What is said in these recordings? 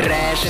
Трэш,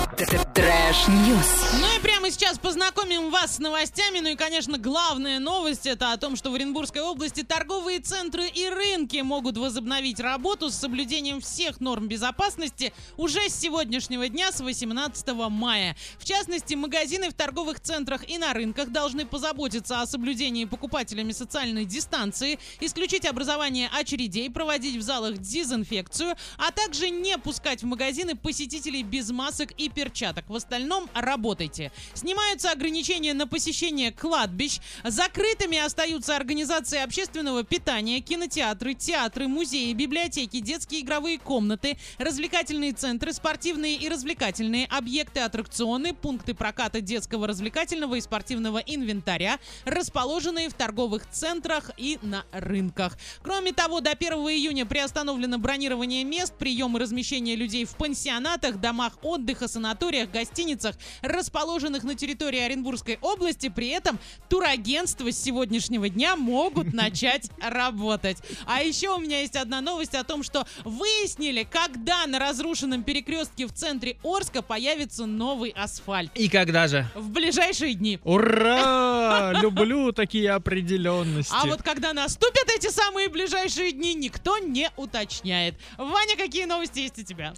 трэш-ньюс. Ну и сейчас познакомим вас с новостями. Ну и, конечно, главная новость это о том, что в Оренбургской области торговые центры и рынки могут возобновить работу с соблюдением всех норм безопасности уже с сегодняшнего дня, с 18 мая. В частности, магазины в торговых центрах и на рынках должны позаботиться о соблюдении покупателями социальной дистанции, исключить образование очередей, проводить в залах дезинфекцию, а также не пускать в магазины посетителей без масок и перчаток. В остальном работайте. Снимаются ограничения на посещение кладбищ. Закрытыми остаются организации общественного питания, кинотеатры, театры, музеи, библиотеки, детские игровые комнаты, развлекательные центры, спортивные и развлекательные объекты, аттракционы, пункты проката детского развлекательного и спортивного инвентаря, расположенные в торговых центрах и на рынках. Кроме того, до 1 июня приостановлено бронирование мест, прием и размещение людей в пансионатах, домах отдыха, санаториях, гостиницах, расположенных на территории Оренбургской области. При этом турагентства с сегодняшнего дня могут начать работать. А еще у меня есть одна новость о том, что выяснили, когда на разрушенном перекрестке в центре Орска появится новый асфальт. И когда же? В ближайшие дни. Ура! Люблю такие определенности. А вот когда наступят эти самые ближайшие дни, никто не уточняет. Ваня, какие новости есть у тебя?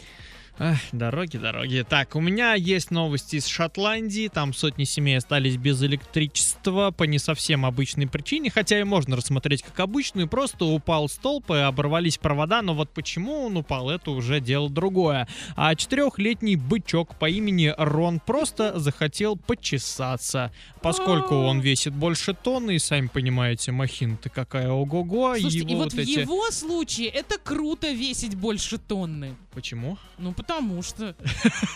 Эх, дороги, дороги. Так, у меня есть новости из Шотландии. Там сотни семей остались без электричества по не совсем обычной причине, хотя и можно рассмотреть как обычную. Просто упал столб и оборвались провода, но вот почему он упал, это уже дело другое. А четырехлетний бычок по имени Рон просто захотел почесаться. Поскольку он весит больше тонны, и сами понимаете, махина-то какая ого-го. Слушайте, его и вот, вот в эти... его случае это круто весить больше тонны. Почему? Ну, потому что.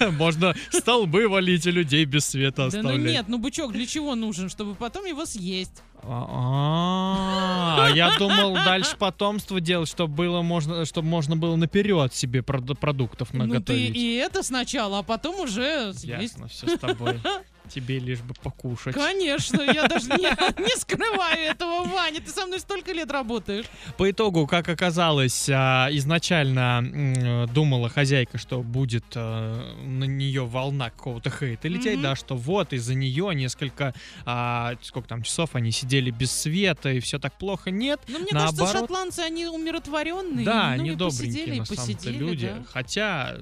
Можно столбы валить и людей без света Да ну оставлять. нет, ну бычок для чего нужен? Чтобы потом его съесть. А, я думал дальше потомство делать, чтобы было можно, чтобы можно было наперед себе прод- продуктов Ну ты наготовить. и это сначала, а потом уже съесть. Ясно, все с тобой. Тебе лишь бы покушать. Конечно, я даже не, не скрываю этого, Ваня. Ты со мной столько лет работаешь. По итогу, как оказалось, а, изначально м, думала хозяйка, что будет а, на нее волна какого-то хейта лететь, Мгм. да, что вот из-за нее несколько, а, сколько там часов они сидели без света и все так плохо. Нет, Но мне кажется, Наоборот. шотландцы, они умиротворенные. Да, ну, они посидели, добренькие и на самом-то посидели, люди. да. Хотя,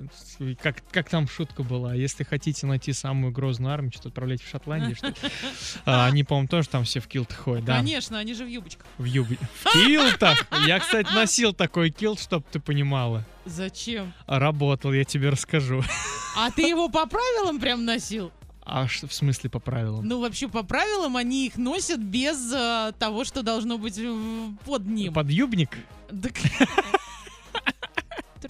как, как там шутка была, если хотите найти самую грозную армию, что отправляйте в Шотландию, что ли? А, Они, по-моему, тоже там все в килтах ходят, да? Конечно, они же в юбочках. В юбе. В килтах? Я, кстати, носил такой килт, чтоб ты понимала. Зачем? Работал, я тебе расскажу. А ты его по правилам прям носил? А что в смысле по правилам? Ну, вообще, по правилам они их носят без э, того, что должно быть под ним. Подъюбник? Так-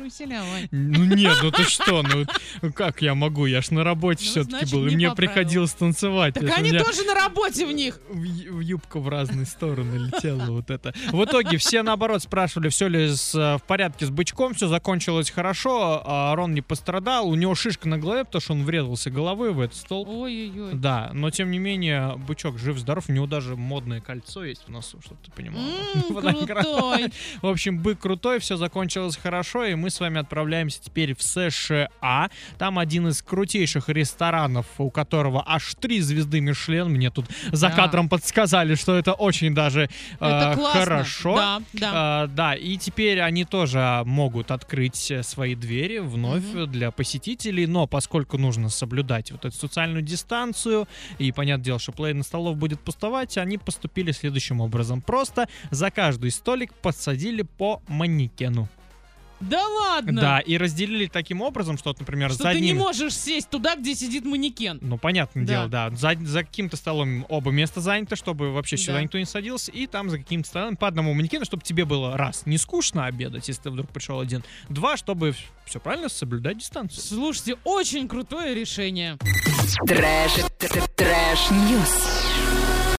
Труселя, Вань. Ну нет, ну ты что, ну как я могу? Я ж на работе Ну, все-таки был, и не мне приходилось танцевать. Так они меня- тоже на работе в них. в, ю- в разные стороны летела вот это. В итоге все наоборот спрашивали, все ли с, э, в порядке с бычком, все закончилось хорошо, а Рон не пострадал, у него шишка на голове, потому что он врезался головой в этот столб. Ой-ой-ой. Да, но тем не менее, бычок жив-здоров, у него даже модное кольцо есть в носу, чтобы ты понимал. Крутой. В общем, бык крутой, все закончилось хорошо, и мы с вами отправляемся теперь в США. Там один из крутейших ресторанов, у которого аж три звезды Мишлен. Мне тут за Да. кадром подсказали, что это очень даже э, Это классно. хорошо. Да, да. А, да, и теперь они тоже могут открыть э, свои двери вновь Мгм. для посетителей, но поскольку нужно соблюдать вот эту социальную дистанцию, и понятное дело, что половина столов будет пустовать, они поступили следующим образом. Просто за каждый столик подсадили по манекену. Да ладно. Да, и разделили таким образом, что, вот, например, Что за ты не одним... можешь сесть туда, где сидит манекен. Ну, понятное Да. дело, да. За, за каким-то столом оба места заняты, чтобы вообще сюда Да. никто не садился. И там за каким-то столом по одному манекену, чтобы тебе было, раз, не скучно обедать, если ты вдруг пришел один. Два, чтобы все правильно соблюдать дистанцию. Слушайте, очень крутое решение. Trash, trash news.